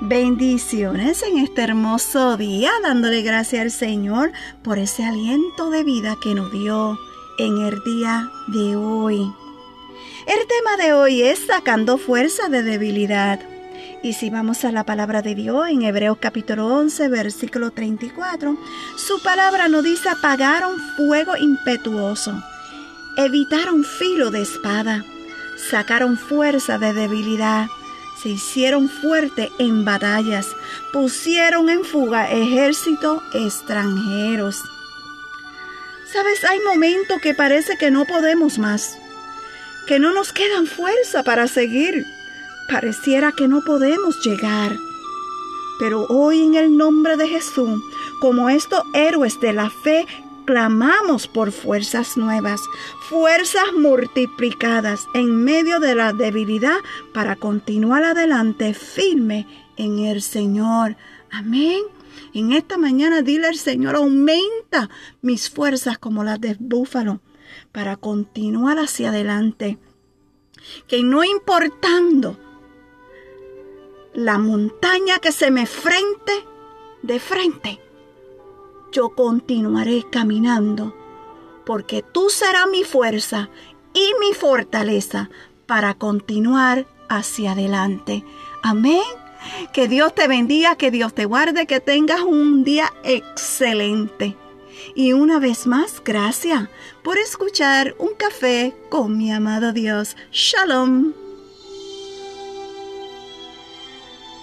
Bendiciones en este hermoso día, dándole gracias al Señor por ese aliento de vida que nos dio en el día de hoy. El tema de hoy es sacando fuerza de debilidad. Y si vamos a la palabra de Dios en Hebreos capítulo 11, versículo 34, su palabra nos dice apagaron fuego impetuoso, evitaron filo de espada, sacaron fuerza de debilidad, se hicieron fuerte en batallas, pusieron en fuga ejércitos extranjeros. Sabes, hay momentos que parece que no podemos más, que no nos quedan fuerza para seguir Pareciera que no podemos llegar. Pero hoy en el nombre de Jesús, como estos héroes de la fe, clamamos por fuerzas nuevas, fuerzas multiplicadas en medio de la debilidad para continuar adelante firme en el Señor. Amén. En esta mañana dile al Señor, aumenta mis fuerzas como las de búfalo para continuar hacia adelante. Que no importando la montaña que se me frente de frente, yo continuaré caminando, porque tú serás mi fuerza y mi fortaleza para continuar hacia adelante. Amén. Que Dios te bendiga, que Dios te guarde, que tengas un día excelente. Y una vez más, gracias por escuchar un café con mi amado Dios. Shalom.